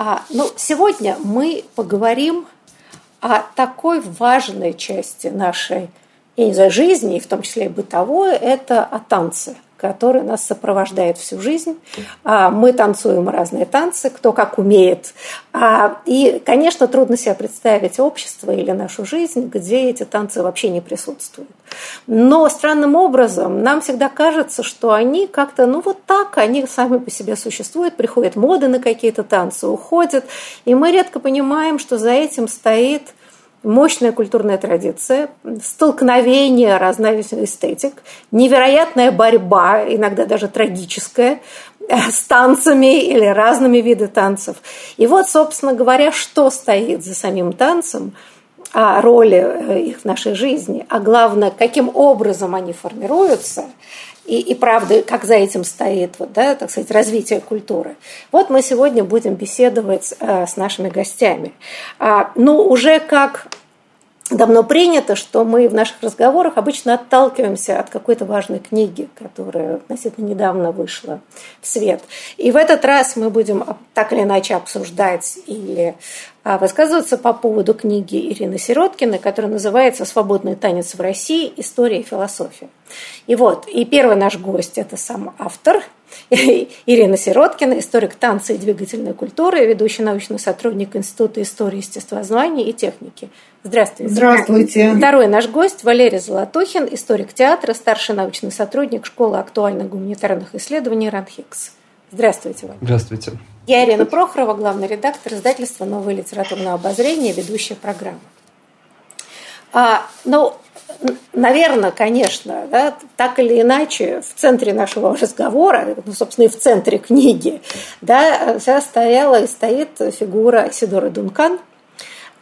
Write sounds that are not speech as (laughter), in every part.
А, ну, сегодня мы поговорим о такой важной части нашей я не знаю, жизни, в том числе и бытовой, это о танце – который нас сопровождает всю жизнь. А, мы танцуем разные танцы, кто как умеет. А, и, конечно, трудно себе представить общество или нашу жизнь, где эти танцы вообще не присутствуют. Но странным образом нам всегда кажется, что они как-то, ну вот так, они сами по себе существуют, приходят моды на какие-то танцы, уходят. И мы редко понимаем, что за этим стоит мощная культурная традиция, столкновение разновидных эстетик, невероятная борьба, иногда даже трагическая, (laughs) с танцами или разными видами танцев. И вот, собственно говоря, что стоит за самим танцем, о роли э, их в нашей жизни, а главное, каким образом они формируются – и, и правда, как за этим стоит, вот, да, так сказать, развитие культуры. Вот мы сегодня будем беседовать э, с нашими гостями. А, ну, уже как давно принято, что мы в наших разговорах обычно отталкиваемся от какой-то важной книги, которая относительно недавно вышла в свет. И в этот раз мы будем так или иначе обсуждать или а, высказываться по поводу книги Ирины Сироткиной, которая называется «Свободный танец в России. История и философия». И вот, и первый наш гость – это сам автор (laughs) Ирина Сироткина, историк танца и двигательной культуры, ведущий научный сотрудник Института истории естествознания и техники. Здравствуйте. Здравствуйте. Второй наш гость Валерий Золотухин, историк театра, старший научный сотрудник Школы актуальных гуманитарных исследований РАНХИКС. Здравствуйте, Валерий. Здравствуйте. Я Ирина Прохорова, главный редактор издательства «Новое литературное обозрение», ведущая программы. А, ну, наверное, конечно, да, так или иначе, в центре нашего разговора, ну, собственно, и в центре книги, да, стояла и стоит фигура Сидоры Дункан,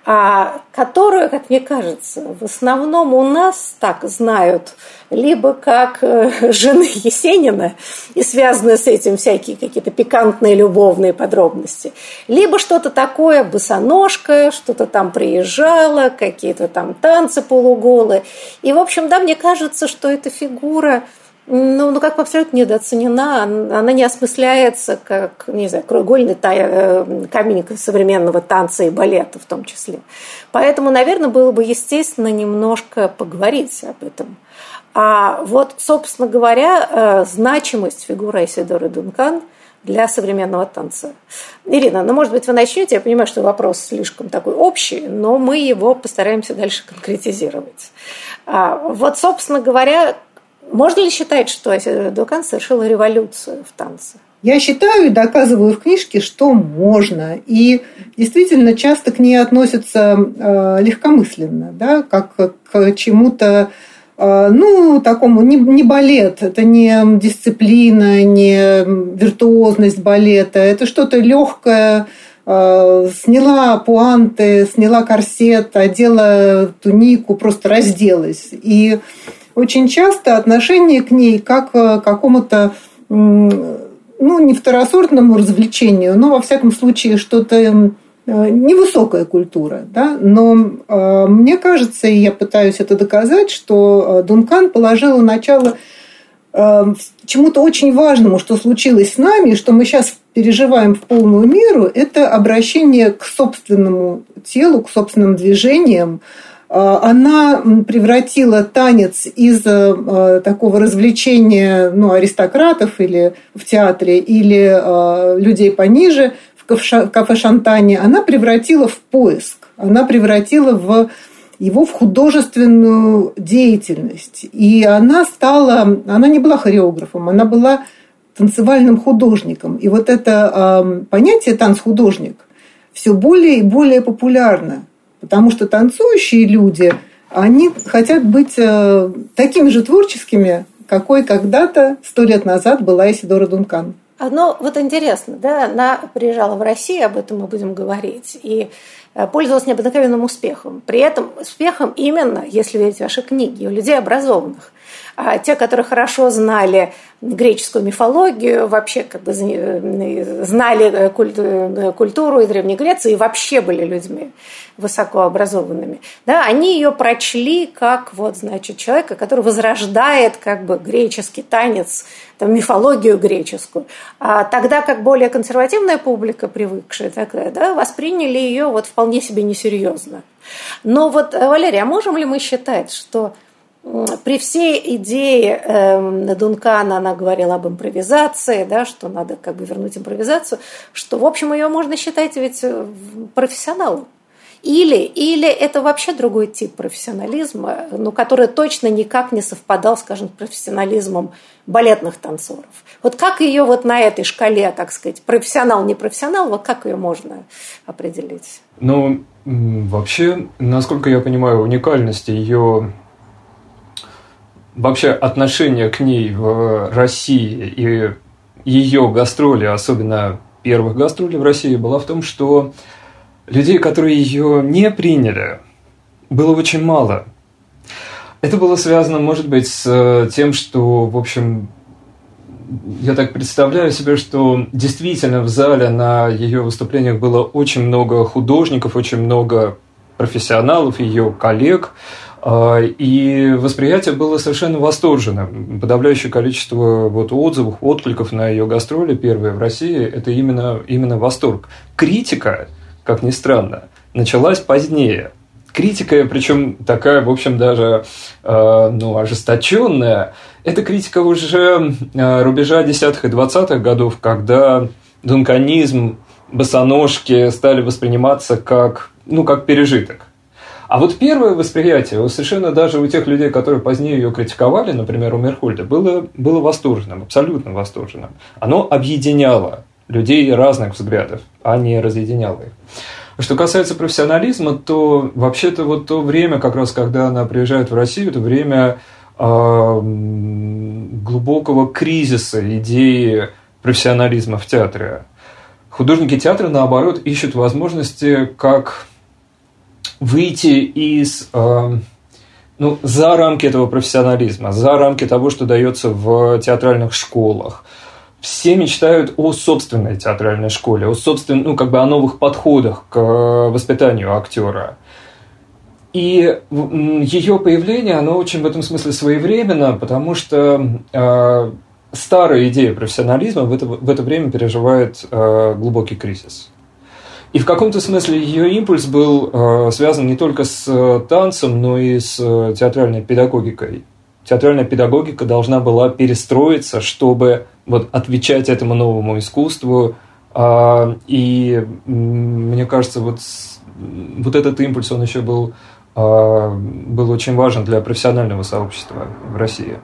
а, которую, как мне кажется, в основном у нас так знают либо как э, жены Есенина и связаны с этим всякие какие-то пикантные любовные подробности, либо что-то такое босоножка, что-то там приезжало, какие-то там танцы полуголые. И, в общем, да, мне кажется, что эта фигура – ну, ну как бы абсолютно недооценена. Она не осмысляется как, не знаю, краеугольный э, камень современного танца и балета в том числе. Поэтому, наверное, было бы естественно немножко поговорить об этом. А вот, собственно говоря, э, значимость фигуры Айсидоры Дункан для современного танца. Ирина, ну, может быть, вы начнете, я понимаю, что вопрос слишком такой общий, но мы его постараемся дальше конкретизировать. А вот, собственно говоря, можно ли считать, что Дукан совершил революцию в танце? Я считаю и доказываю в книжке, что можно. И действительно часто к ней относятся э, легкомысленно, да, как к чему-то, э, ну, такому, не, не балет, это не дисциплина, не виртуозность балета, это что-то легкое, э, сняла пуанты, сняла корсет, одела тунику, просто разделась. И очень часто отношение к ней как к какому-то ну, не второсортному развлечению, но, во всяком случае, что-то э, невысокая культура. Да? Но э, мне кажется, и я пытаюсь это доказать, что э, Дункан положила начало э, чему-то очень важному, что случилось с нами, что мы сейчас переживаем в полную меру, это обращение к собственному телу, к собственным движениям, она превратила танец из э, такого развлечения ну, аристократов или в театре, или э, людей пониже в кафе Шантане, она превратила в поиск, она превратила в его в художественную деятельность. И она стала, она не была хореографом, она была танцевальным художником. И вот это э, понятие танц-художник все более и более популярно, потому что танцующие люди, они хотят быть э, такими же творческими, какой когда-то, сто лет назад была Исидора Дункан. Одно вот интересно, да, она приезжала в Россию, об этом мы будем говорить, и э, пользовалась необыкновенным успехом. При этом успехом именно, если верить ваши книги, у людей образованных. А те, которые хорошо знали греческую мифологию, вообще как бы знали культуру и Древней Греции и вообще были людьми высокообразованными, да, они ее прочли как вот, значит, человека, который возрождает как бы греческий танец, там, мифологию греческую. А тогда как более консервативная публика, привыкшая такая, да, восприняли ее вот вполне себе несерьезно. Но вот, Валерия, а можем ли мы считать, что при всей идее э, Дункана она говорила об импровизации, да, что надо как бы вернуть импровизацию, что, в общем, ее можно считать ведь э, профессионалом. Или, или это вообще другой тип профессионализма, ну, который точно никак не совпадал, скажем, с профессионализмом балетных танцоров. Вот как ее вот на этой шкале, так сказать, профессионал, не профессионал, вот как ее можно определить? Ну, вообще, насколько я понимаю, уникальность ее вообще отношение к ней в России и ее гастроли, особенно первых гастролей в России, была в том, что людей, которые ее не приняли, было очень мало. Это было связано, может быть, с тем, что, в общем, я так представляю себе, что действительно в зале на ее выступлениях было очень много художников, очень много профессионалов, ее коллег, и восприятие было совершенно восторженным. Подавляющее количество вот отзывов, откликов на ее гастроли первые в России – это именно, именно восторг. Критика, как ни странно, началась позднее. Критика, причем такая, в общем, даже э, ну, ожесточенная, это критика уже э, рубежа десятых и двадцатых годов, когда дунканизм, босоножки стали восприниматься как, ну, как пережиток. А вот первое восприятие, совершенно даже у тех людей, которые позднее ее критиковали, например, у Мерхольда, было, было восторженным, абсолютно восторженным. Оно объединяло людей разных взглядов, а не разъединяло их. Что касается профессионализма, то вообще-то вот то время, как раз когда она приезжает в Россию, это время э, глубокого кризиса идеи профессионализма в театре. Художники театра, наоборот, ищут возможности, как выйти из э, ну, за рамки этого профессионализма, за рамки того, что дается в театральных школах. Все мечтают о собственной театральной школе, о собственном, ну, как бы о новых подходах к воспитанию актера. И ее появление, оно очень в этом смысле своевременно, потому что э, старая идея профессионализма в это, в это время переживает э, глубокий кризис. И в каком-то смысле ее импульс был э, связан не только с э, танцем, но и с э, театральной педагогикой. Театральная педагогика должна была перестроиться, чтобы вот, отвечать этому новому искусству. А, и мне кажется, вот, вот этот импульс, он еще был, а, был очень важен для профессионального сообщества в России.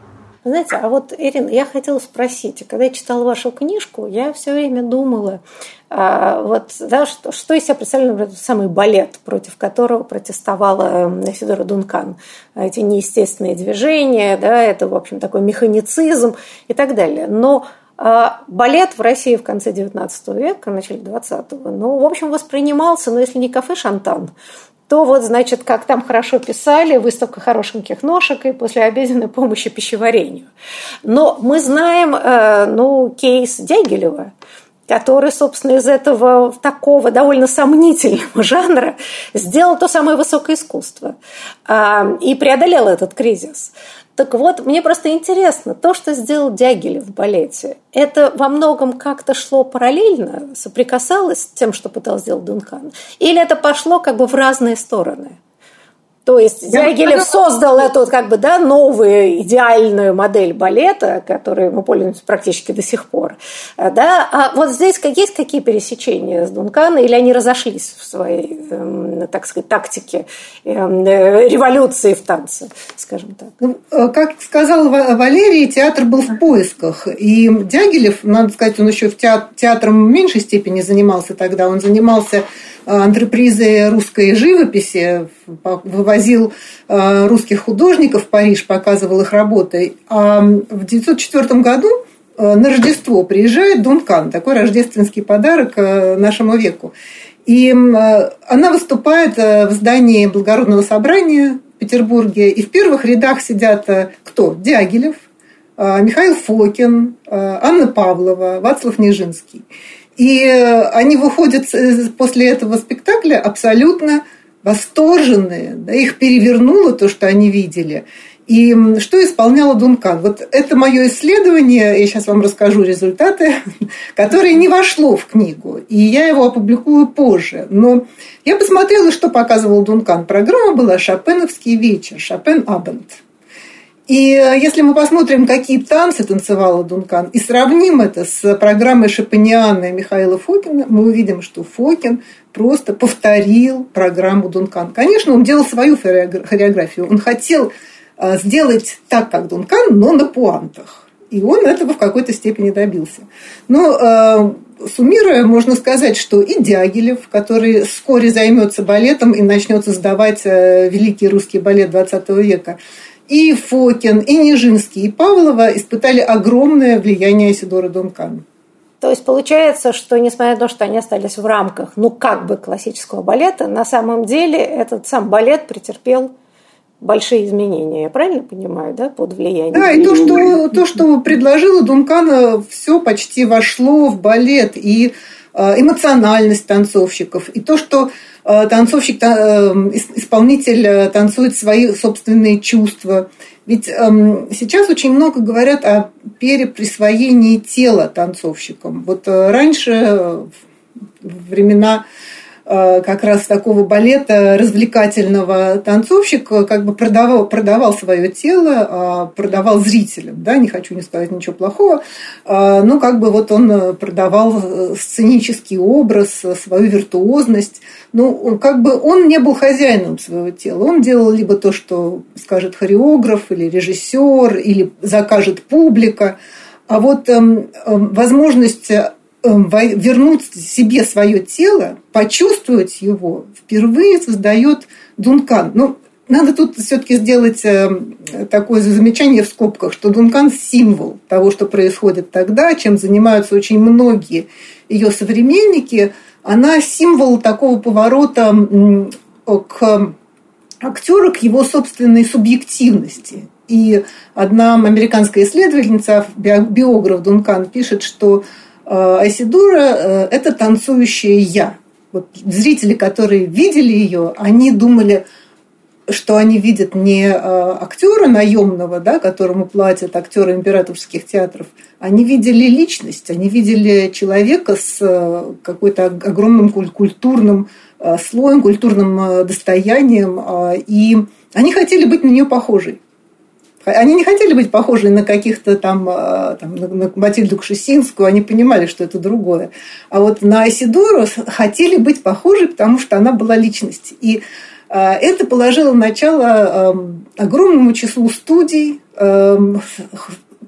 Знаете, а вот, Ирина, я хотела спросить, когда я читала вашу книжку, я все время думала, а, вот, да, что, что из себя представляет, например, самый балет, против которого протестовала Сидора Дункан. Эти неестественные движения, да, это, в общем, такой механицизм и так далее. Но а, балет в России в конце XIX века, начале XX, ну, в общем, воспринимался, ну, если не кафе «Шантан», то вот, значит, как там хорошо писали, выставка хорошеньких ножек и послеобеденной помощи пищеварению. Но мы знаем, э, ну, кейс Дягилева, который, собственно, из этого такого довольно сомнительного (laughs) жанра сделал то самое высокое искусство э, и преодолел этот кризис. Так вот, мне просто интересно, то, что сделал Дягилев в балете, это во многом как-то шло параллельно, соприкасалось с тем, что пытался сделать Дункан? Или это пошло как бы в разные стороны? То есть Дягилев создал эту как бы да, новую идеальную модель балета, которой мы пользуемся практически до сих пор. Да? А вот здесь есть какие пересечения с Дункана, или они разошлись в своей, эм, так сказать, тактике эм, революции в танце, скажем так? Ну, э, как сказал Валерий, театр был в поисках. И Дягилев, надо сказать, он еще в театром в меньшей степени занимался тогда. Он занимался Э, антрепризы русской живописи, вывозил э, русских художников в Париж, показывал их работы. А в 1904 году э, на Рождество приезжает Дункан, такой рождественский подарок нашему веку. И она выступает в здании Благородного собрания в Петербурге. И в первых рядах сидят кто? Дягилев, Михаил Фокин, Анна Павлова, Вацлав Нежинский. И э, они выходят после этого спектакля абсолютно восторженные, да, их перевернуло то, что они видели. И что исполняла Дункан? Вот это мое исследование, я сейчас вам расскажу результаты, (laughs) которое не вошло в книгу, и я его опубликую позже. Но я посмотрела, что показывал Дункан. Программа была «Шопеновский вечер», «Шопен Абенд». И э, если мы посмотрим, какие танцы танцевала Дункан, и сравним это с программой Шапаниана и Михаила Фокина, мы увидим, что Фокин просто повторил программу Дункан. Конечно, он делал свою хореографию. Он хотел э, сделать так, как Дункан, но на пуантах. И он этого в какой-то степени добился. Но э, суммируя, можно сказать, что и Дягилев, который вскоре займется балетом и начнет создавать великий русский балет XX века, и Фокин, и Нижинский, и Павлова испытали огромное влияние Сидора Дункана. То есть получается, что несмотря на то, что они остались в рамках, ну, как бы классического балета, на самом деле этот сам балет претерпел большие изменения. Я правильно понимаю, да, под влиянием? Да, и то, что, то, что предложила Дункана, все почти вошло в балет. И э, эмоциональность танцовщиков, и то, что танцовщик, э, исполнитель э, танцует свои собственные чувства. Ведь эм, сейчас очень много говорят о переприсвоении тела танцовщикам. Вот раньше, в времена Э, как раз такого балета развлекательного танцовщик как бы продавал, продавал свое тело, а, продавал зрителям, да, не хочу не сказать ничего плохого, но как бы вот он продавал э, сценический образ, свою виртуозность, ну, как бы он не был хозяином своего тела, он делал либо то, что скажет хореограф или режиссер, или закажет публика, а вот эм, эм, возможность вернуть себе свое тело, почувствовать его, впервые создает Дункан. Ну, надо тут все-таки сделать эм, такое замечание в скобках, что Дункан – символ того, что происходит тогда, чем занимаются очень многие ее современники. Она символ такого поворота к актеру, к его собственной субъективности. И одна американская исследовательница, биограф Дункан, пишет, что Э, Айсидура э, – это танцующее «я». Вот зрители, которые видели ее, они думали, что они видят не э, актера наемного, да, которому платят актеры императорских театров, они видели личность, они видели человека с какой-то огромным культурным слоем, культурным достоянием, и они хотели быть на нее похожей. Они не хотели быть похожи на каких-то там, а, там на Матильду Кшесинскую, они понимали, что это другое. А вот на Асидору хотели быть похожи, потому что она была личность. И а, это положило начало огромному числу студий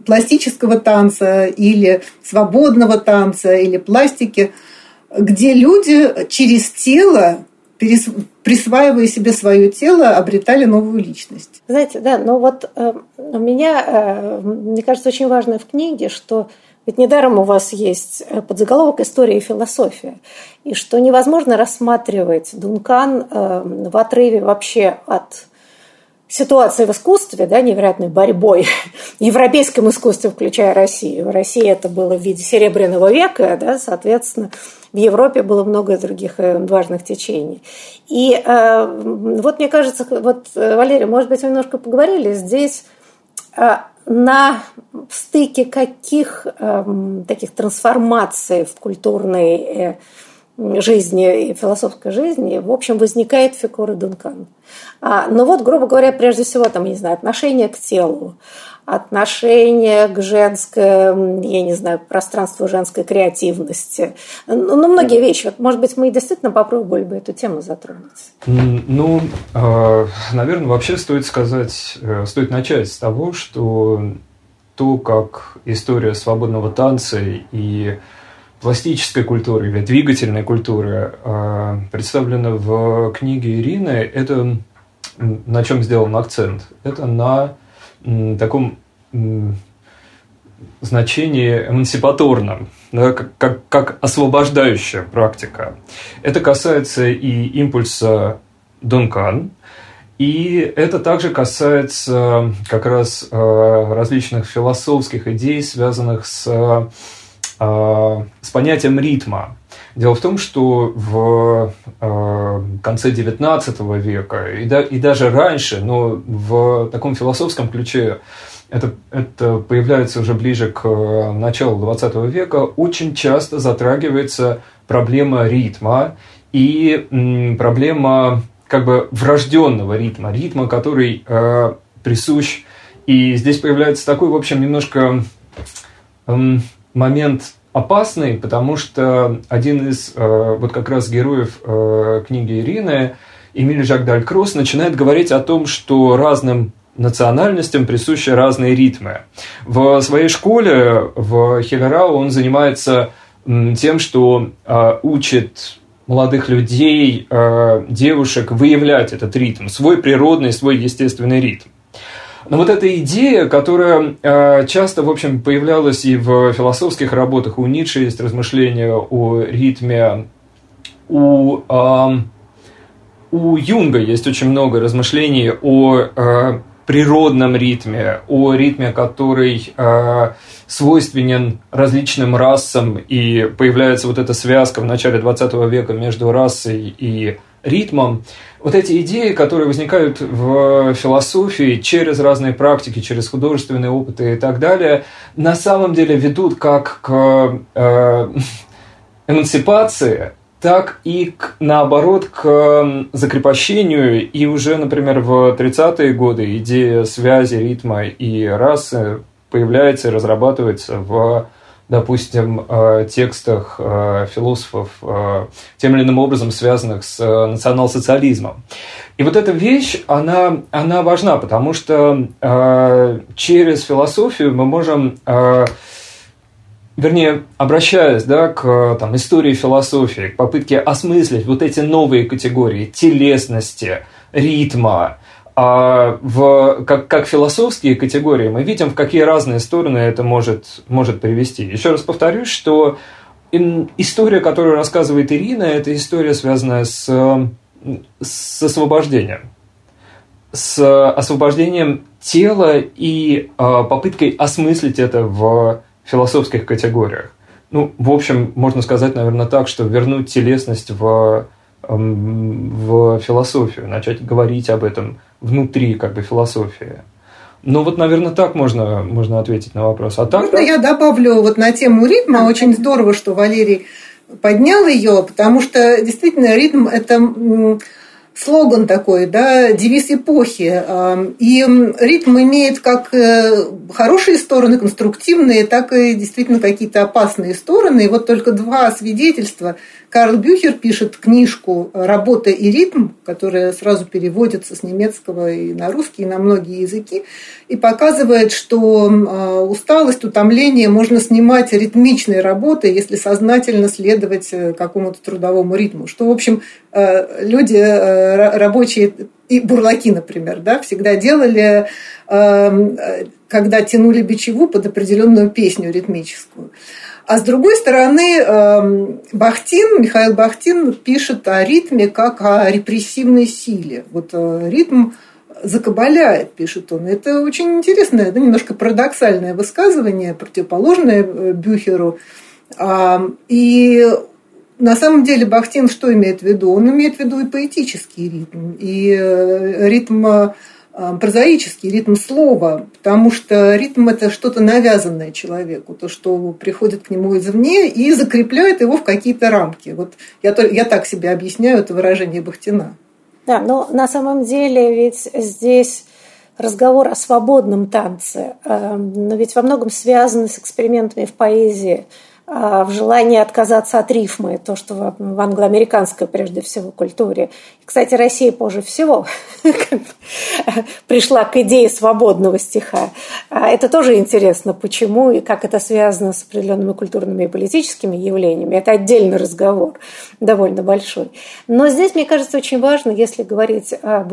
пластического танца или свободного танца или пластики, где люди через тело присваивая себе свое тело, обретали новую личность. Знаете, да, но вот э, у меня, э, мне кажется, очень важно в книге, что ведь недаром у вас есть э, подзаголовок «История и философия», и что невозможно рассматривать Дункан э, в отрыве вообще от ситуации в искусстве, да, невероятной борьбой, (laughs) европейском искусстве, включая Россию. В России это было в виде Серебряного века, да, соответственно, в Европе было много других э, важных течений. И э, вот мне кажется, вот, э, Валерия, может быть, вы немножко поговорили здесь э, на стыке каких э, таких трансформаций в культурной э, жизни и философской жизни, в общем, возникает фигура Дункана. А, но вот, грубо говоря, прежде всего, там, не знаю, отношение к телу, отношение к женской, я не знаю, пространству женской креативности. Ну, ну, многие вещи. Вот, может быть, мы действительно попробовали бы эту тему затронуть. Ну, а, наверное, вообще стоит сказать, э, стоит начать с того, что то, как история свободного танца и пластической культуры или двигательной культуры а, представлена в книге Ирины, это на чем сделан акцент? Это на таком значении эмансипаторном, да, как, как, как освобождающая практика. Это касается и импульса Дункан, и это также касается как раз э, различных философских идей, связанных с, с понятием ритма. Дело в том, что в э, конце XIX века и, да, и даже раньше, но в таком философском ключе это, это появляется уже ближе к началу XX века, очень часто затрагивается проблема ритма и проблема как бы врожденного ритма, ритма, который э, присущ. И здесь появляется такой, в общем, немножко э, момент опасный, потому что один из э, вот как раз героев э, книги Ирины, Эмиль Жак Далькросс, начинает говорить о том, что разным национальностям присущи разные ритмы. В своей школе в Хелерау он занимается тем, что э, учит молодых людей, э, девушек выявлять этот ритм, свой природный, свой естественный ритм. Но вот эта идея, которая э, часто, в общем, появлялась и в философских работах, у Ницше есть размышления о ритме, у, у Юнга есть очень много размышлений о э, природном ритме, о ритме, который э, свойственен различным расам, и появляется вот эта связка в начале 20 века между расой и ритмом. Вот эти идеи, которые возникают в философии через разные практики, через художественные опыты и так далее, на самом деле ведут как к э, эмансипации так и к, наоборот к закрепощению. И уже, например, в 30-е годы идея связи ритма и расы появляется и разрабатывается в допустим, э, текстах э, философов, э, тем или иным образом связанных с национал-социализмом. И вот эта вещь, она, она важна, потому что через философию мы можем вернее, обращаясь да, к там, истории философии, к попытке осмыслить вот эти новые категории телесности, ритма, а в, как, как философские категории, мы видим, в какие разные стороны это может, может привести. Еще раз повторюсь, что история, которую рассказывает Ирина, это история, связанная с, с освобождением. С освобождением тела и э, попыткой осмыслить это в философских категориях. Ну, в общем, можно сказать, наверное, так, что вернуть телесность в, в философию, начать говорить об этом внутри как бы философии. Ну вот, наверное, так можно, можно ответить на вопрос. А так, можно я добавлю вот на тему ритма? Очень здорово, что Валерий поднял ее, потому что действительно ритм – это слоган такой, да, девиз эпохи. И ритм имеет как э, хорошие стороны, конструктивные, так и действительно какие-то опасные стороны. И вот только два свидетельства. Карл Бюхер пишет книжку «Работа и ритм», которая сразу переводится с немецкого и на русский, и на многие языки, и показывает, что а, усталость, утомление можно снимать ритмичной работой, если сознательно следовать э, какому-то трудовому ритму. Что, в общем, э, люди рабочие и бурлаки, например, да, всегда делали, когда тянули бичеву под определенную песню ритмическую. А с другой стороны, эм, Бахтин, Михаил Бахтин пишет о ритме как о репрессивной силе. Вот э, ритм закабаляет, пишет он. Это очень интересное, да, немножко парадоксальное высказывание, противоположное э, Бюхеру. И на самом деле Бахтин что имеет в виду? Он имеет в виду и поэтический ритм, и э, ритм а, прозаический ритм слова, потому что ритм – это что-то навязанное человеку, то, что приходит к нему извне и закрепляет его в какие-то рамки. Вот я, я так себе объясняю это выражение Бахтина. Да, но на самом деле ведь здесь разговор о свободном танце, эм, но ведь во многом связан с экспериментами в поэзии – в желании отказаться от рифмы, то, что в англоамериканской, прежде всего, культуре. Кстати, Россия позже всего (laughs) пришла к идее свободного стиха. А это тоже интересно, почему и как это связано с определенными культурными и политическими явлениями. Это отдельный разговор, довольно большой. Но здесь, мне кажется, очень важно, если говорить об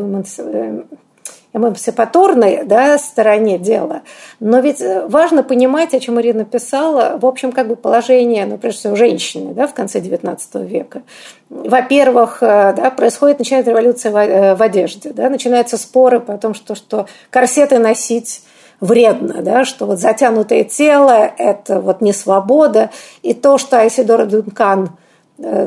эмансипаторной да, стороне дела. Но ведь э, важно понимать, о чем Ирина писала, в общем, как бы положение, ну, прежде всего, женщины да, в конце XIX века. Во-первых, э, да, происходит, начинается революция в, э, в одежде, да, начинаются споры по тому, что, что корсеты носить вредно, да, что вот затянутое тело – это вот не свобода. И то, что Айсидора Дункан –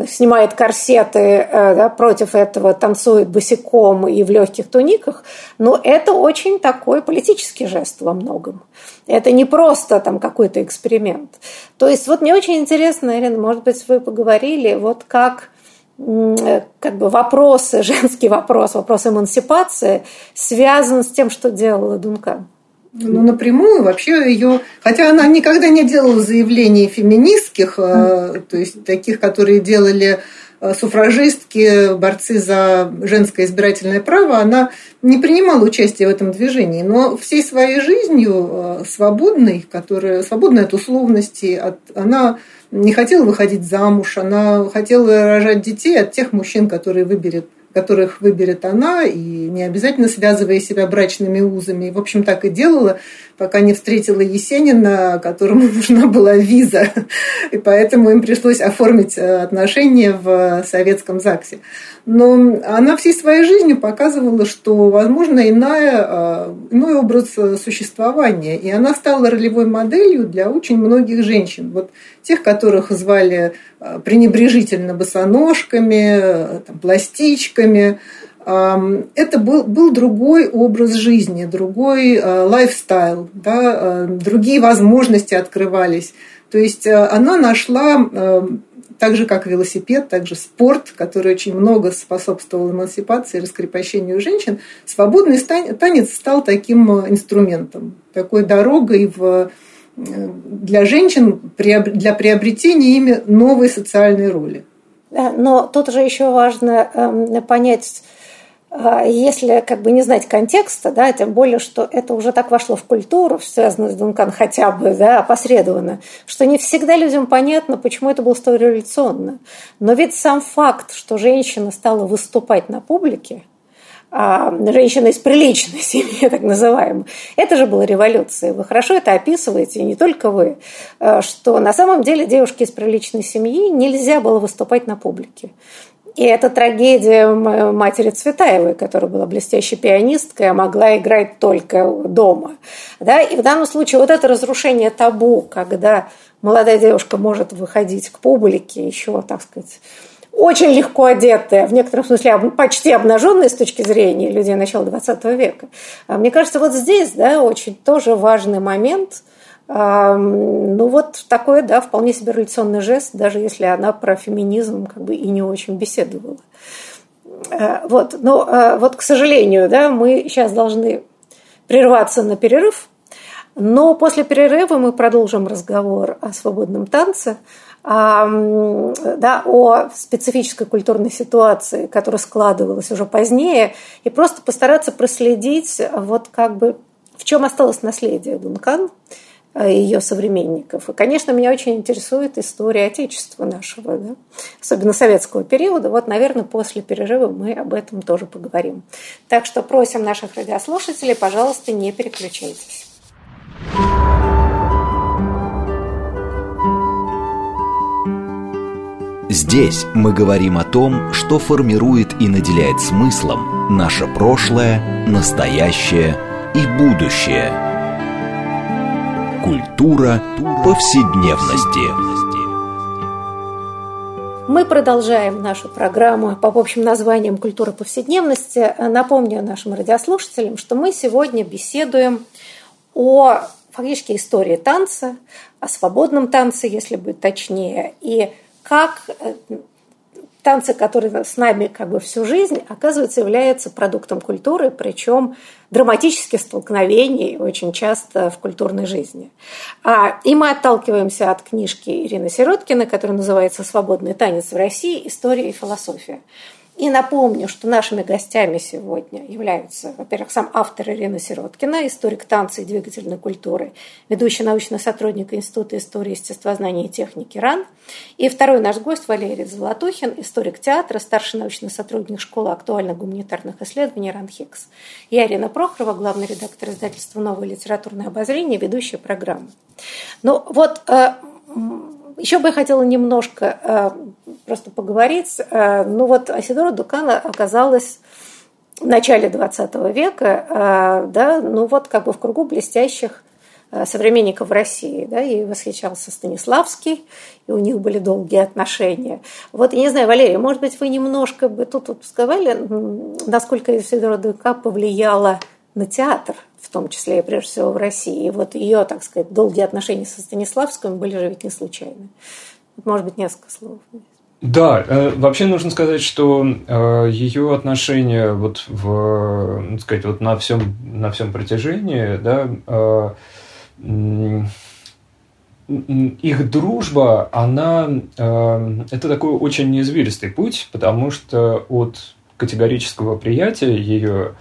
снимает корсеты, э, да, против этого танцует босиком и в легких туниках, но это очень такой политический жест во многом. Это не просто там какой-то эксперимент. То есть вот мне очень интересно, Ирина, может быть, вы поговорили, вот как э, как бы вопросы, (laughs) женский вопрос, вопрос эмансипации связан с тем, что делала Дункан. Ну, напрямую вообще ее... Хотя она никогда не делала заявлений феминистских, mm. то есть таких, которые делали э, суфражистки, борцы за женское избирательное право, она не принимала участие в этом движении, но всей своей жизнью э, свободной, которая свободная от условностей, от, она не хотела выходить замуж, она хотела рожать детей от тех мужчин, которые выберет которых выберет она, и не обязательно связывая себя брачными узами. И, в общем, так и делала, пока не встретила Есенина, которому (laughs) нужна была виза. И поэтому им пришлось оформить э, отношения в Советском ЗАГСе. Но она всей своей жизнью показывала, что возможно иная, э, иной образ существования. И она стала ролевой моделью для очень многих женщин. Вот тех, которых звали э, пренебрежительно босоножками, там, пластичками. Это был, был другой образ жизни, другой э, лайфстайл, да, другие возможности открывались. То есть она нашла так же, как велосипед, также спорт, который очень много способствовал эмансипации и раскрепощению женщин, свободный танец стал таким инструментом, такой дорогой в, для женщин для приобретения ими новой социальной роли. Но тут же еще важно эм, понять, а, если как бы не знать контекста, да, тем более, что это уже так вошло в культуру, связанную с Дункан хотя бы да, опосредованно, что не всегда людям понятно, почему это было столь революционно. Но ведь сам факт, что женщина стала выступать на публике, женщина из приличной (laughs) семьи, так называемой. Это же была революция. Вы хорошо это описываете, и не только вы, а, что на самом деле девушке из приличной семьи нельзя было выступать на публике. И это трагедия матери Цветаевой, которая была блестящей пианисткой, а могла играть только дома. Да? И в данном случае вот это разрушение табу, когда молодая девушка может выходить к публике еще, так сказать, очень легко одетая, в некотором смысле почти обнаженная с точки зрения людей начала XX века. А мне кажется, вот здесь да, очень тоже важный момент – ну вот такой, да, вполне себе революционный жест, даже если она про феминизм как бы и не очень беседовала. Э, вот, но вот, к сожалению, да, мы сейчас должны прерваться на перерыв, но после перерыва мы продолжим разговор о свободном танце, да, о специфической культурной ситуации, которая складывалась уже позднее, и просто постараться проследить, вот как бы в чем осталось наследие Дункан – Э, ее современников. И, конечно, меня очень интересует история Отечества нашего, да? особенно советского периода. Вот, наверное, после перерыва мы об этом тоже поговорим. Так что просим наших радиослушателей, пожалуйста, не переключайтесь. Здесь мы говорим о том, что формирует и наделяет смыслом наше прошлое, настоящее и будущее – Культура повседневности. Мы продолжаем нашу программу по общим названиям «Культура повседневности». Напомню нашим радиослушателям, что мы сегодня беседуем о фактически истории танца, о свободном танце, если быть точнее, и как э, танцы, которые с нами как бы всю жизнь, оказывается, являются продуктом культуры, причем драматических столкновений очень часто в культурной жизни. А, и мы отталкиваемся от книжки Ирины Сироткиной, которая называется «Свободный танец в России. История и философия». И напомню, что нашими гостями сегодня являются, во-первых, сам автор Ирина Сироткина, историк танца и двигательной культуры, ведущий научный сотрудник Института истории, естествознания и техники РАН, и второй наш гость Валерий Золотухин, историк театра, старший научный сотрудник школы актуальных гуманитарных исследований РАН Хикс. Я Ирина Прохорова, главный редактор издательства «Новое литературное обозрение», ведущая программы. Ну вот э, еще бы я хотела немножко э, просто поговорить. Э, ну вот Асидора Дукана оказалась в начале XX века, э, да, ну вот как бы в кругу блестящих современников России, да, и восхищался Станиславский, и у них были долгие отношения. Вот, я не знаю, Валерия, может быть, вы немножко бы тут вот сказали, насколько Исидора Дука повлияла на театр в том числе и прежде всего в России. И вот ее, так сказать, долгие отношения со Станиславским были же ведь не случайны. Может быть, несколько слов. Да, э, вообще нужно сказать, что э, ее отношения вот в, так сказать, вот на всем на всем протяжении, да, э, их дружба, она это такой очень неизвилистый путь, потому что от категорического приятия ее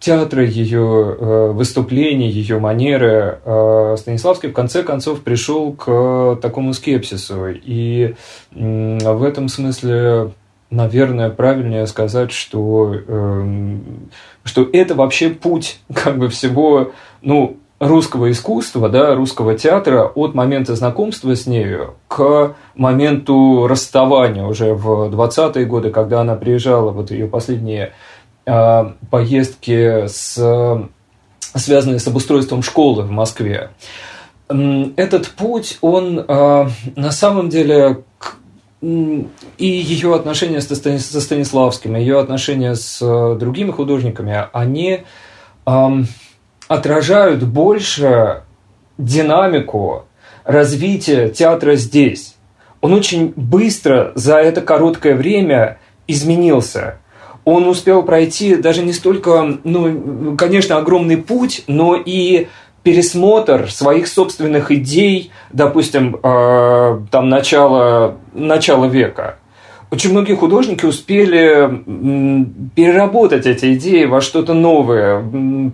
театра, ее э, выступлений, ее манеры, э, Станиславский в конце концов пришел к такому скепсису. И в этом смысле, наверное, правильнее сказать, что, эм, что это вообще путь (laughs) как бы всего, ну, русского искусства, да, русского театра от момента знакомства с нею к моменту расставания уже в 20-е годы, когда она приезжала, вот ее последние Э, поездки, с, связанные с обустройством школы в Москве. Этот путь, он э, на самом деле и ее отношения со Станиславским, ее отношения с э, другими художниками, они отражают больше динамику развития театра здесь. Он очень быстро за это короткое время изменился он успел пройти даже не столько, ну, конечно, огромный путь, но и пересмотр своих собственных идей, допустим, э, там начала, начала века. Очень многие художники успели переработать эти идеи во что-то новое,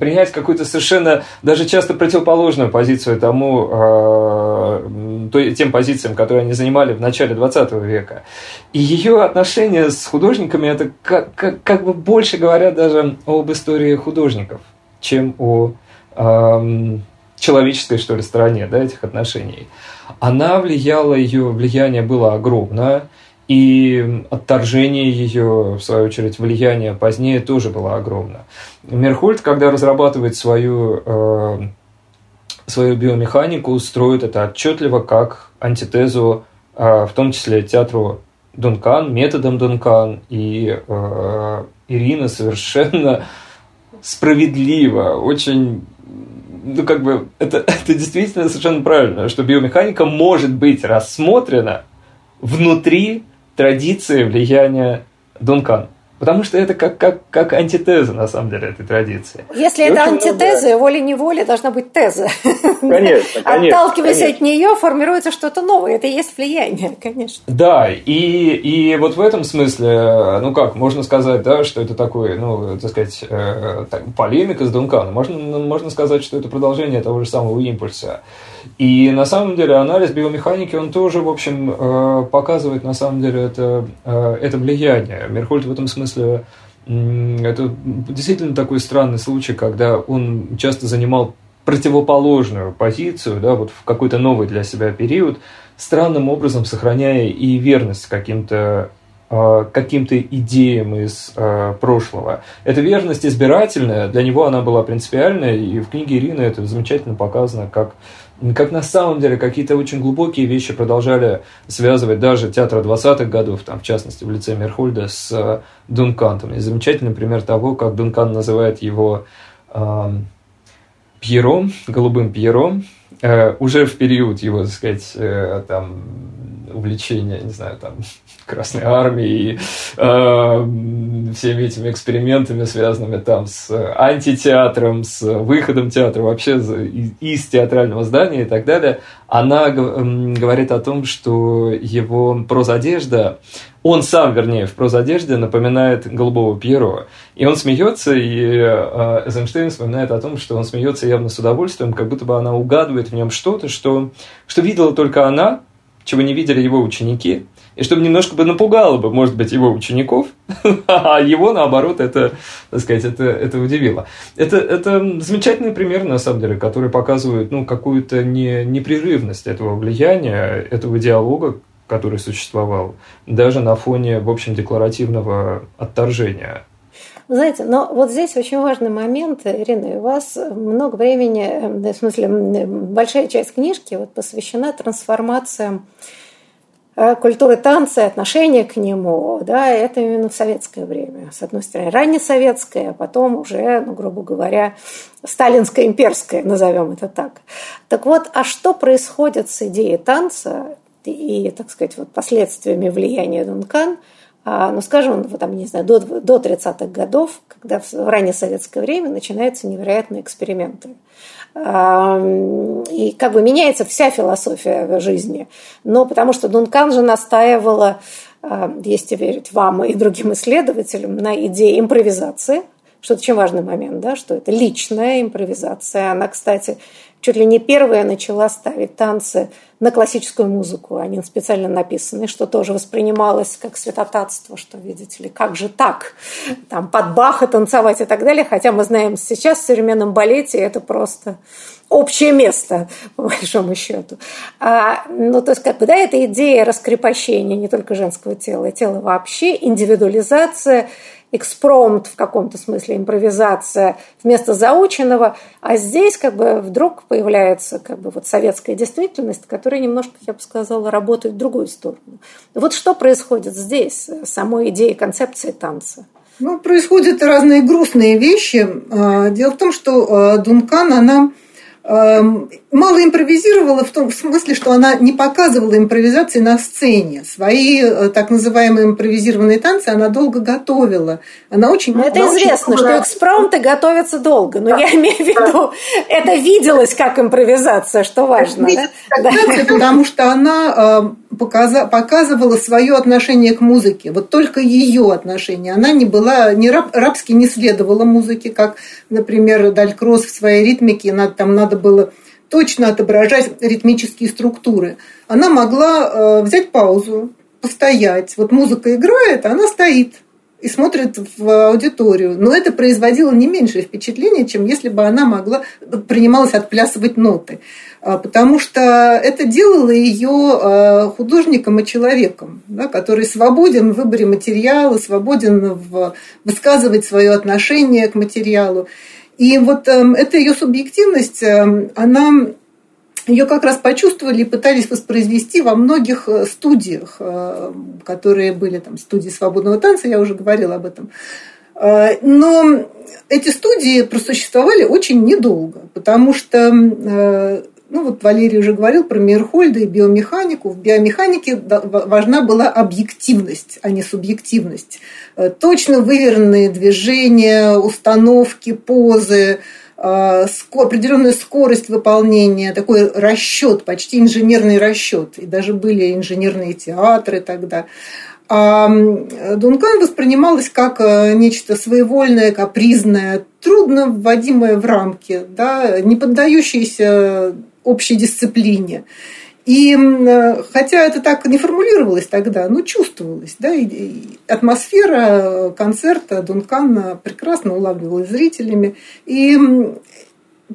принять какую-то совершенно даже часто противоположную позицию тому, э, тем позициям, которые они занимали в начале 20 века. И ее отношения с художниками это как, как, как бы больше говорят даже об истории художников, чем о э, человеческой, что ли, стороне да, этих отношений. Она влияла, ее влияние было огромное. И отторжение ее, в свою очередь, влияние позднее тоже было огромно. Мерхольд, когда разрабатывает свою, э, свою биомеханику, строит это отчетливо как антитезу, э, в том числе театру Дункан, методом Дункан. И э, Ирина совершенно справедливо, очень ну, как бы, это, (laughs) это действительно совершенно правильно, что биомеханика может быть рассмотрена внутри традиции влияния Дункан. Потому что это как, как, как антитеза, на самом деле, этой традиции. Если и это антитеза, много... волей-неволей должна быть теза. Конечно, (laughs) конечно. Отталкиваясь конечно. от нее, формируется что-то новое. Это и есть влияние, (laughs) конечно. Да, и, и вот в этом смысле, ну как, можно сказать, да, что это такое, ну, так сказать, э, так, полемика с Дунканом. Можно, можно сказать, что это продолжение того же самого импульса. И на самом деле анализ биомеханики, он тоже, в общем, э, показывает на самом деле это, э, это влияние. Мерхольд в этом смысле это действительно такой странный случай, когда он часто занимал противоположную позицию, да, вот в какой-то новый для себя период, странным образом сохраняя и верность каким-то э, каким-то идеям из э, прошлого. Эта верность избирательная, для него она была принципиальная, и в книге Ирины это замечательно показано, как как на самом деле какие-то очень глубокие вещи продолжали связывать даже театр 20-х годов, там, в частности, в лице Мерхольда, с э, Дункантом. И замечательный пример того, как Дункан называет его э, Пьером, голубым Пьером, э, уже в период его, так сказать, э, там, увлечения, не знаю, там, (laughs) Красной Армии и э, всеми этими экспериментами, связанными там с антитеатром, с выходом театра вообще из театрального здания и так далее, она говорит о том, что его прозодежда, он сам, вернее, в прозодежде напоминает голубого Пьеро. И он смеется, и э, Эйзенштейн вспоминает о том, что он смеется явно с удовольствием, как будто бы она угадывает в нем что-то, что, что видела только она, чего не видели его ученики, и чтобы немножко бы напугало бы, может быть, его учеников, (laughs) а его, наоборот, это, так сказать, это, это удивило. Это, это замечательный пример, на самом деле, который показывает ну, какую-то не, непрерывность этого влияния, этого диалога, который существовал, даже на фоне, в общем, декларативного отторжения знаете, но вот здесь очень важный момент, Ирина, у вас много времени, э, в смысле, большая часть книжки вот посвящена трансформациям э, культуры танца, отношения к нему, да, это именно в советское время. С одной стороны, раннесоветское, а потом уже, ну, грубо говоря, сталинское, имперское, назовем это так. Так вот, а что происходит с идеей танца и, так сказать, вот последствиями влияния Дункан – а, ну, скажем, там, не знаю, до, до 30-х годов, когда в раннее советское время начинаются невероятные эксперименты. И как бы меняется вся философия жизни. Но потому что Дункан же настаивала, а, если верить вам и другим исследователям, на идее импровизации, что это очень важный момент, да, что это личная импровизация. Она, кстати, чуть ли не первая начала ставить танцы на классическую музыку. Они специально написаны, что тоже воспринималось как святотатство, что, видите ли, как же так? Там под Баха танцевать и так далее. Хотя мы знаем, сейчас в современном балете это просто общее место, по большому счету. А, ну, то есть, как бы, да, эта идея раскрепощения не только женского тела, тела вообще, индивидуализация – экспромт в каком-то смысле, импровизация вместо заученного, а здесь как бы вдруг появляется как бы вот советская действительность, которая немножко, я бы сказала, работает в другую сторону. Вот что происходит здесь, самой идеей концепции танца? Ну, происходят разные грустные вещи. А, дело в том, что а, Дункан, она мало импровизировала в том смысле, что она не показывала импровизации на сцене. Свои э, так называемые импровизированные танцы она долго готовила. Она очень... Но это она известно, очень... что экспромты готовятся долго. Но да. я имею в виду, это виделось как импровизация, что важно. Да? Потому что она э, показывала свое отношение к музыке. Вот только ее отношение. Она не была, не раб, рабски не следовала музыке, как, например, Далькросс в своей ритмике. Надо, там надо надо было точно отображать ритмические структуры. Она могла э, взять паузу, постоять. Вот музыка играет, а она стоит и смотрит в аудиторию. Но это производило не меньшее впечатление, чем если бы она могла принималась отплясывать ноты. А, потому что это делало ее э, художником и человеком, да, который свободен в выборе материала, свободен в высказывать свое отношение к материалу. И вот э, эта ее субъективность, э, она ее как раз почувствовали и пытались воспроизвести во многих э, студиях, э, которые были там студии свободного танца, я уже говорила об этом. Э, но эти студии просуществовали очень недолго, потому что ну вот Валерий уже говорил про Мейерхольда и биомеханику. В биомеханике важна была объективность, а не субъективность. Э, точно выверенные движения, установки, позы, э, определенная скорость выполнения, такой расчет, почти инженерный расчет. И даже были инженерные театры тогда. А Дункан воспринималась как э, нечто своевольное, капризное, трудно вводимое в рамки, да, не поддающееся общей дисциплине. И хотя это так не формулировалось тогда, но чувствовалось. Да, и атмосфера концерта Дункана прекрасно улавливалась зрителями. И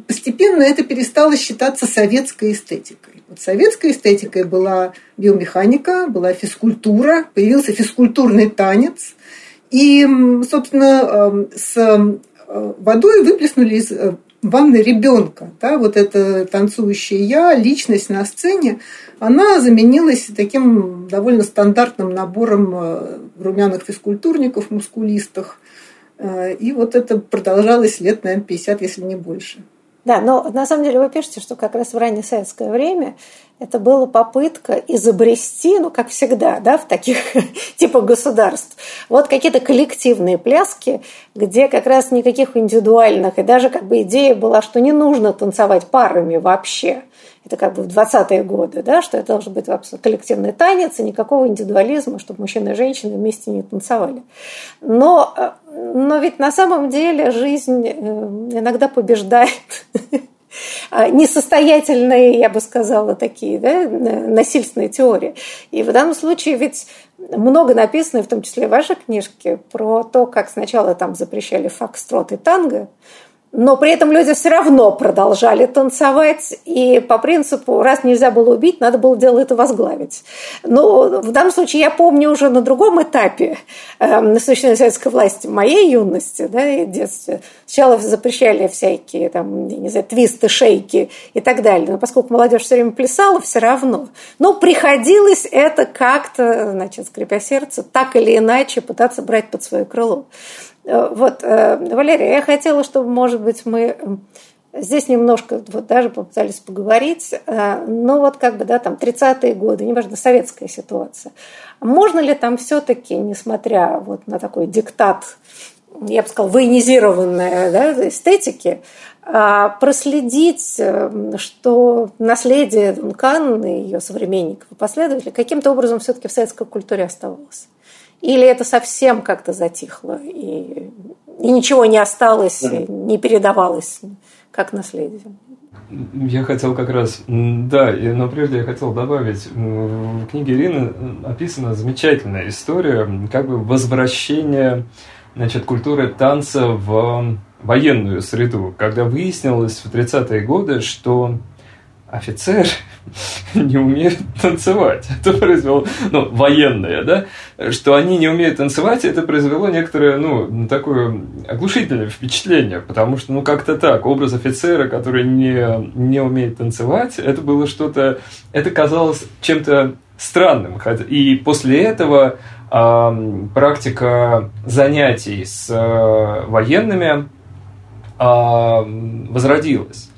постепенно это перестало считаться советской эстетикой. Вот советской эстетикой была биомеханика, была физкультура, появился физкультурный танец. И, собственно, с э, водой выплеснули из ванной ребенка. Да, вот эта танцующая я, личность на сцене, она заменилась таким довольно стандартным набором э, румяных физкультурников, мускулистых. Э, и вот это продолжалось лет, наверное, 50, если не больше. Да, но на самом деле вы пишете, что как раз в раннее советское время это была попытка изобрести, ну, как всегда, да, в таких (laughs) типа государств, вот какие-то коллективные пляски, где как раз никаких индивидуальных, и даже как бы идея была, что не нужно танцевать парами вообще. Это как бы в 20-е годы, да, что это должен быть коллективный танец, и никакого индивидуализма, чтобы мужчина и женщина вместе не танцевали. Но, э, но ведь на самом деле жизнь э, иногда побеждает (laughs) несостоятельные, я бы сказала, такие да, насильственные теории. И в данном случае ведь много написано, в том числе в вашей книжке, про то, как сначала там запрещали фокстрот и танго, но при этом люди все равно продолжали танцевать, и по принципу, раз нельзя было убить, надо было дело это возглавить. Но в данном случае я помню уже на другом этапе э, насущной советской власти моей юности да, и детстве. Сначала запрещали всякие там, не знаю, твисты, шейки и так далее. Но поскольку молодежь все время плясала, все равно. Но приходилось это как-то, значит, скрипя сердце, так или иначе пытаться брать под свое крыло. Э, вот, э, Валерия, я хотела, чтобы, может быть, мы здесь немножко вот даже попытались поговорить, э, ну вот как бы, да, там 30-е годы, неважно, советская ситуация. Можно ли там все-таки, несмотря вот на такой диктат, я бы сказала, военизированной да, эстетики, проследить, что наследие Дункан и ее современников и последователей каким-то образом все-таки в советской культуре оставалось? Или это совсем как-то затихло, и, и ничего не осталось, не передавалось как наследие? Я хотел как раз, да, но прежде я хотел добавить, в книге Ирины описана замечательная история, как бы возвращение значит, культуры танца в военную среду, когда выяснилось в 30-е годы, что офицер (laughs) не умеют танцевать. (laughs) Это произвело, ну, военные, да, что они не умеют танцевать, это произвело некоторое, ну, такое оглушительное впечатление, потому что, ну, как-то так, образ офицера, который не, не умеет танцевать, это было что-то, это казалось чем-то странным. И после этого э, практика занятий с э, военными э, возродилась.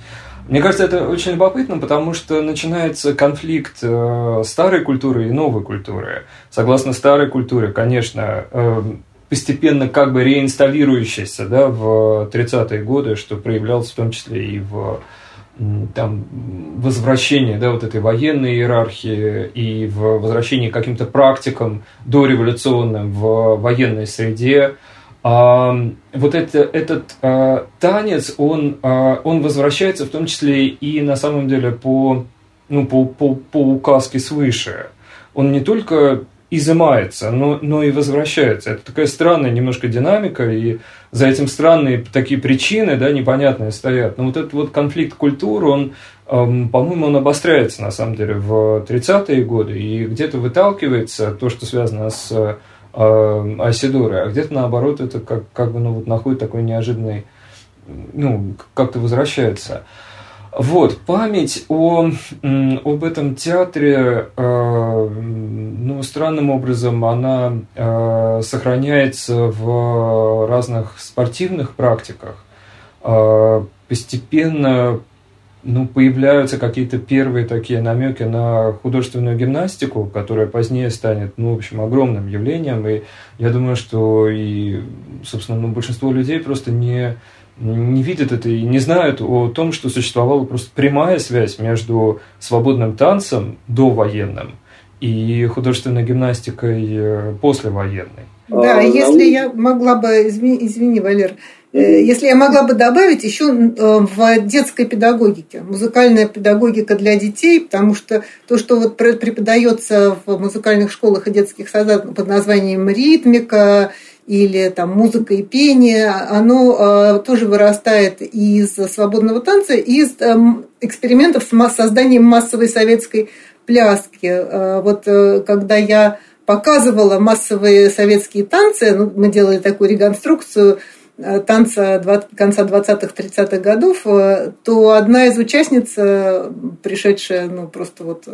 Мне кажется, это очень любопытно, потому что начинается конфликт э, старой культуры и новой культуры. Согласно старой культуре, конечно, э, постепенно как бы реинсталирующейся да, в 30-е годы, что проявлялось в том числе и в там, возвращении да, вот этой военной иерархии и в возвращении к каким-то практикам дореволюционным в военной среде, вот это, этот а, танец, он, а, он возвращается в том числе и на самом деле по, ну, по, по, по указке свыше. Он не только изымается, но, но и возвращается. Это такая странная немножко динамика, и за этим странные такие причины, да, непонятные стоят. Но вот этот вот конфликт культур, он, эм, по-моему, он обостряется на самом деле в 30-е годы, и где-то выталкивается то, что связано с э, а где-то наоборот это как, как бы ну, вот находит такой неожиданный, ну, как-то возвращается. Вот, память о, об этом театре, э, ну, странным образом, она э, сохраняется в разных спортивных практиках. Э, постепенно ну, появляются какие-то первые такие намеки на художественную гимнастику, которая позднее станет, ну, в общем, огромным явлением. И я думаю, что и, собственно, ну, большинство людей просто не, не видят это и не знают о том, что существовала просто прямая связь между свободным танцем до военным и художественной гимнастикой э, послевоенной. Да, а, если я могла бы, извини, извини Валер, Э, если я могла бы добавить еще э, в детской педагогике, музыкальная педагогика для детей, потому что то, что вот преподается в музыкальных школах и детских садах под названием ритмика или там музыка и пение, оно э, тоже вырастает из свободного танца, из эм, экспериментов с созданием массовой советской пляски. Вот когда я показывала массовые советские танцы, ну, мы делали такую реконструкцию – э, танца конца 20-30-х годов, э, то одна из участниц, пришедшая, ну, просто вот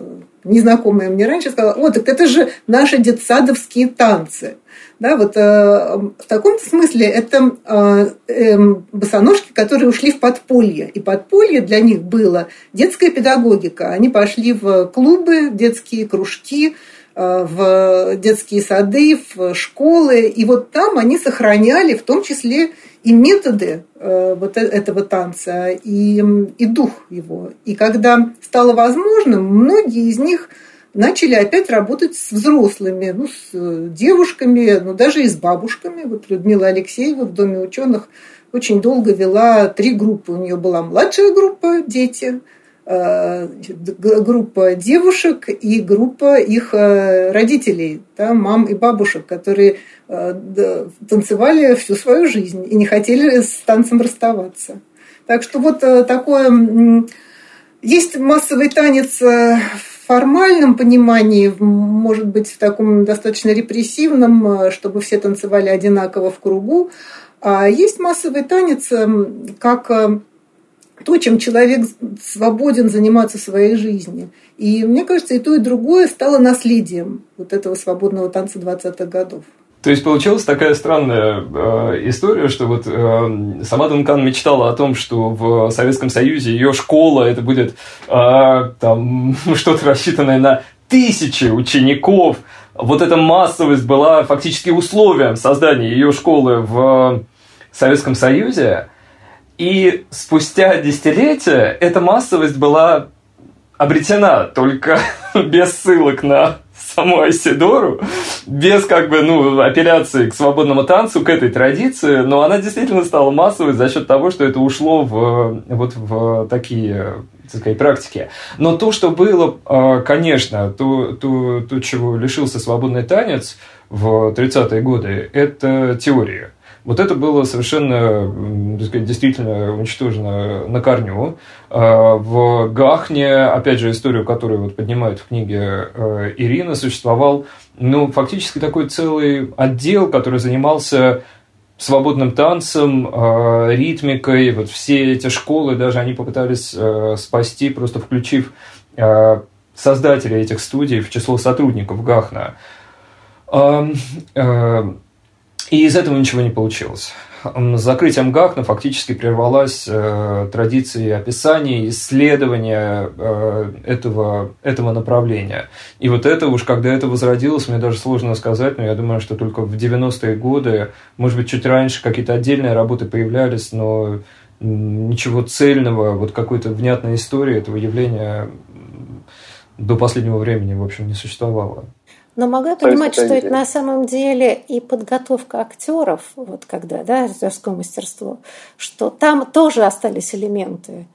незнакомая мне раньше, сказала, о, так это же наши детсадовские танцы. Да, вот э, в таком смысле это э, э, босоножки, которые ушли в подполье. И подполье для них было детская педагогика. Они пошли в клубы, детские кружки, э, в детские сады, в школы. И вот там они сохраняли в том числе и методы э, вот э, этого танца, и, и дух его. И когда стало возможным, многие из них – начали опять работать с взрослыми, ну, с э, девушками, ну, даже и с бабушками. Вот Людмила Алексеева в Доме ученых очень долго вела три группы. У нее была младшая группа «Дети», э, группа девушек и группа их э, родителей, да, мам и бабушек, которые танцевали всю свою жизнь и не хотели с танцем расставаться. Так что вот такое... Есть массовый танец формальном понимании, может быть, в таком достаточно репрессивном, э, чтобы все танцевали одинаково в кругу. А есть массовый танец как э, то, чем человек свободен заниматься своей жизнью. И мне кажется, и то, и другое стало наследием вот этого свободного танца 20-х годов. То есть получилась такая странная э, история, что вот э, сама Дункан мечтала о том, что в Советском Союзе ее школа это будет э, там (laughs) что-то рассчитанное на тысячи учеников. Вот эта массовость была фактически условием создания ее школы в Советском Союзе. И спустя десятилетия эта массовость была обретена только (laughs) без ссылок на саму Айсидору, без как бы, ну, апелляции к свободному танцу, к этой традиции, но она действительно стала массовой за счет того, что это ушло в, вот в такие так сказать, практики. Но то, что было, а, конечно, то, то, то чего лишился свободный танец в 30-е годы, это теория. Вот это было совершенно, так сказать, действительно уничтожено на корню. А, в Гахне, опять же, историю, которую вот поднимает в книге э, Ирина, существовал, ну, фактически такой целый отдел, который занимался свободным танцем, а, ритмикой. Вот все эти школы даже они попытались э, спасти, просто включив а, создателей этих студий в число сотрудников Гахна. И из этого ничего не получилось. С закрытием ГАКНа фактически прервалась э, традиция описания, исследования э, этого, этого направления. И вот это уж, когда это возродилось, мне даже сложно сказать, но я думаю, что только в 90-е годы, может быть, чуть раньше какие-то отдельные работы появлялись, но ничего цельного, вот какой-то внятной истории этого явления до последнего времени, в общем, не существовало. Но могу я понимать, что это на самом деле и подготовка актеров, вот когда, да, актерское мастерство, что там тоже остались элементы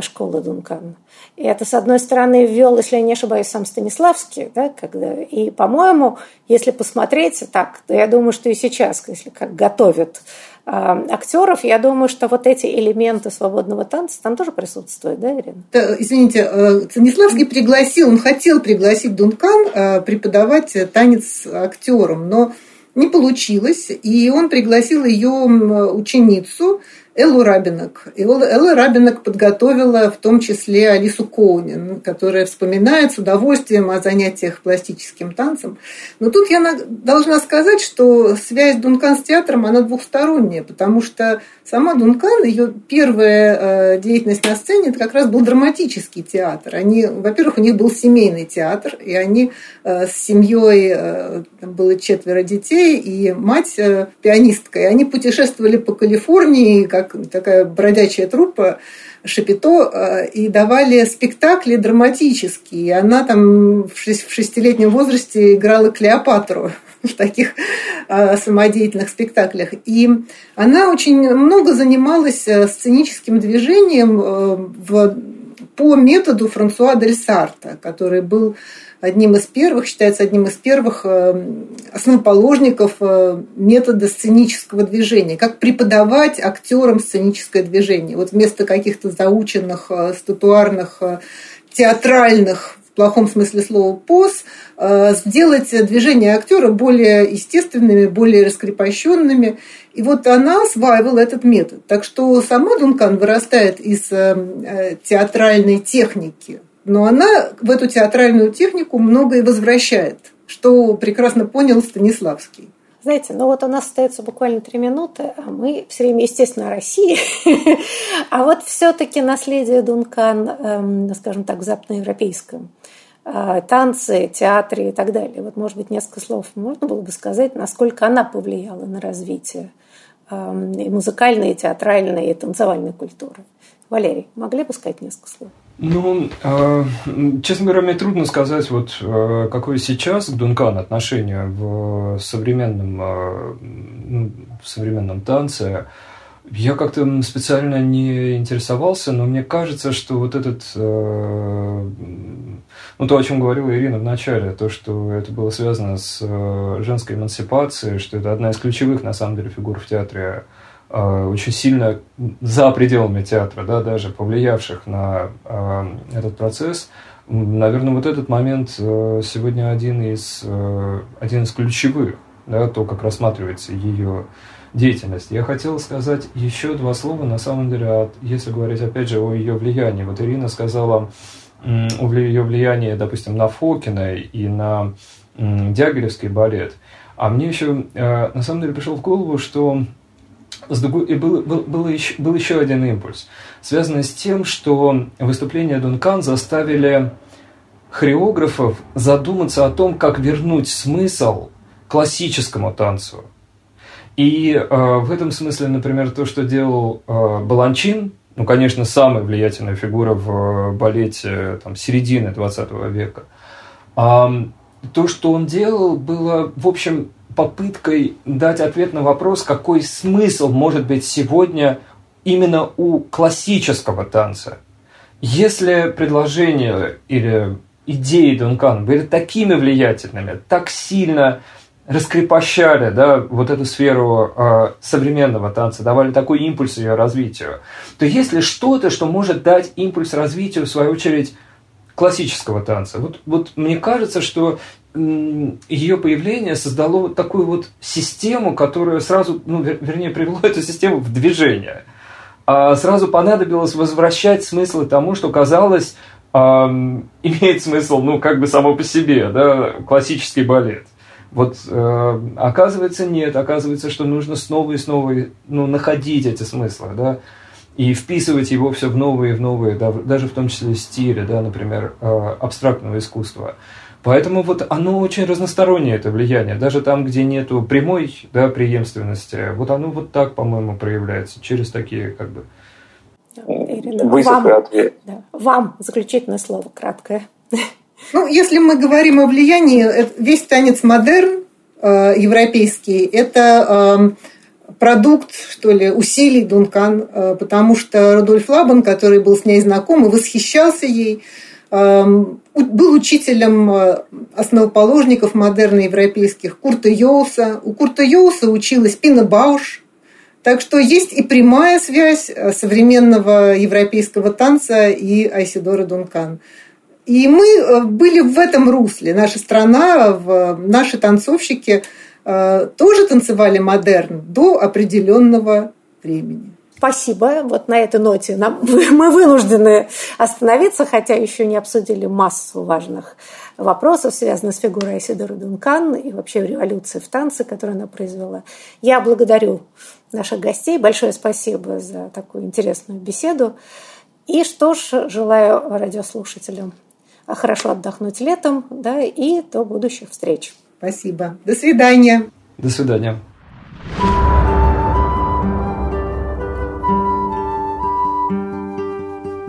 школы Дункана. И это, с одной стороны, ввел, если я не ошибаюсь, сам Станиславский, да, когда, и, по-моему, если посмотреть так, то я думаю, что и сейчас, если как готовят актеров, я думаю, что вот эти элементы свободного танца там тоже присутствуют, да, Ирина? Извините, э, Станиславский пригласил, он хотел пригласить Дункан э, преподавать танец актерам, но не получилось, и он пригласил ее ученицу, Эллу Рабинок. И Элла Рабинок подготовила в том числе Алису Коунин, которая вспоминает с удовольствием о занятиях пластическим танцем. Но тут я должна сказать, что связь Дункан с театром, она двухсторонняя, потому что сама Дункан, ее первая э, деятельность на сцене, это как раз был драматический театр. Они, во-первых, у них был семейный театр, и они э, с семьей, э, там было четверо детей, и мать пианистка, и они путешествовали по Калифорнии, как как такая бродячая труппа Шапито, э, и давали спектакли драматические. Она там в шестилетнем возрасте играла Клеопатру (laughs) в таких э, самодеятельных спектаклях. И она очень много занималась э, сценическим движением в, по методу Франсуа Дель Сарта, который был одним из первых, считается одним из первых э, основоположников э, метода сценического движения. Как преподавать актерам сценическое движение. Вот вместо каких-то заученных, э, статуарных, театральных плохом смысле слова поз, сделать движения актера более естественными, более раскрепощенными. И вот она осваивала этот метод. Так что сама Дункан вырастает из театральной техники, но она в эту театральную технику многое возвращает, что прекрасно понял Станиславский. Знаете, ну вот у нас остается буквально три минуты, а мы все время, естественно, о России. (laughs) а вот все-таки наследие Дункан, эм, скажем так, в западноевропейском э, танцы, театре и так далее. Вот, может быть, несколько слов можно было бы сказать, насколько она повлияла на развитие эм, музыкальной, театральной, и танцевальной культуры. Валерий, могли бы сказать несколько слов? Ну, э, честно говоря, мне трудно сказать, вот э, какое сейчас к Дункан отношение в современном, э, в современном танце. Я как-то специально не интересовался, но мне кажется, что вот этот, ну, то, о чем говорила Ирина в начале, то, что это было связано с женской эмансипацией, что это одна из ключевых, на самом деле, фигур в театре Э, очень сильно за пределами театра, да, даже повлиявших на э, этот процесс. Наверное, вот этот момент э, сегодня один из, один из ключевых, да, то, как рассматривается ее деятельность. Я хотел сказать еще два слова, на самом деле, если говорить, опять же, о ее влиянии. Вот Ирина сказала о ее влиянии, допустим, на Фокина и на Дягилевский балет. А мне еще, на самом деле, пришел в голову, что с другой, и был, был, был, еще, был еще один импульс, связанный с тем, что выступления Дункан заставили хореографов задуматься о том, как вернуть смысл классическому танцу. И э, в этом смысле, например, то, что делал э, Баланчин, ну, конечно, самая влиятельная фигура в э, балете там, середины 20 века, э, то, что он делал, было, в общем, попыткой дать ответ на вопрос, какой смысл может быть сегодня именно у классического танца. Если предложения или идеи Дункана были такими влиятельными, так сильно раскрепощали да, вот эту сферу э, современного танца, давали такой импульс ее развитию, то есть ли что-то, что может дать импульс развитию, в свою очередь, классического танца? Вот, вот мне кажется, что ее появление создало такую вот систему, которая сразу, ну, вернее, привело эту систему в движение. А сразу понадобилось возвращать смыслы тому, что казалось (laughs) имеет смысл, ну, как бы само по себе, да, классический балет. Вот э, оказывается нет, оказывается, что нужно снова и снова ну, находить эти смыслы, да, и вписывать его все в новые, в новые, да, даже в том числе стили, да, например, э, абстрактного искусства. Поэтому вот оно очень разностороннее, это влияние. Даже там, где нету прямой да, преемственности, вот оно вот так, по-моему, проявляется, через такие как бы... Ирина, вам, да, вам заключительное слово краткое. Ну, если мы говорим о влиянии, весь танец модерн э, европейский – это э, продукт, что ли, усилий Дункан, э, потому что Рудольф Лабан, который был с ней знаком и восхищался ей, был учителем э, основоположников модерно-европейских Курта Йоуса. У Курта Йоуса училась Пина Бауш. Так что есть и прямая связь э, современного европейского танца и Айсидора Дункан. И мы э, были в этом русле. Наша страна, наши танцовщики тоже танцевали модерн до определенного времени. Спасибо. Вот на этой ноте нам, (laughs) мы вынуждены остановиться, хотя еще не обсудили массу важных вопросов, связанных с фигурой Айсидора Дункан и вообще революции в танце, которую она произвела. Я благодарю наших гостей. Большое спасибо за такую интересную беседу. И что ж, желаю радиослушателям хорошо отдохнуть летом, да, и до будущих встреч. Спасибо. До свидания. До свидания.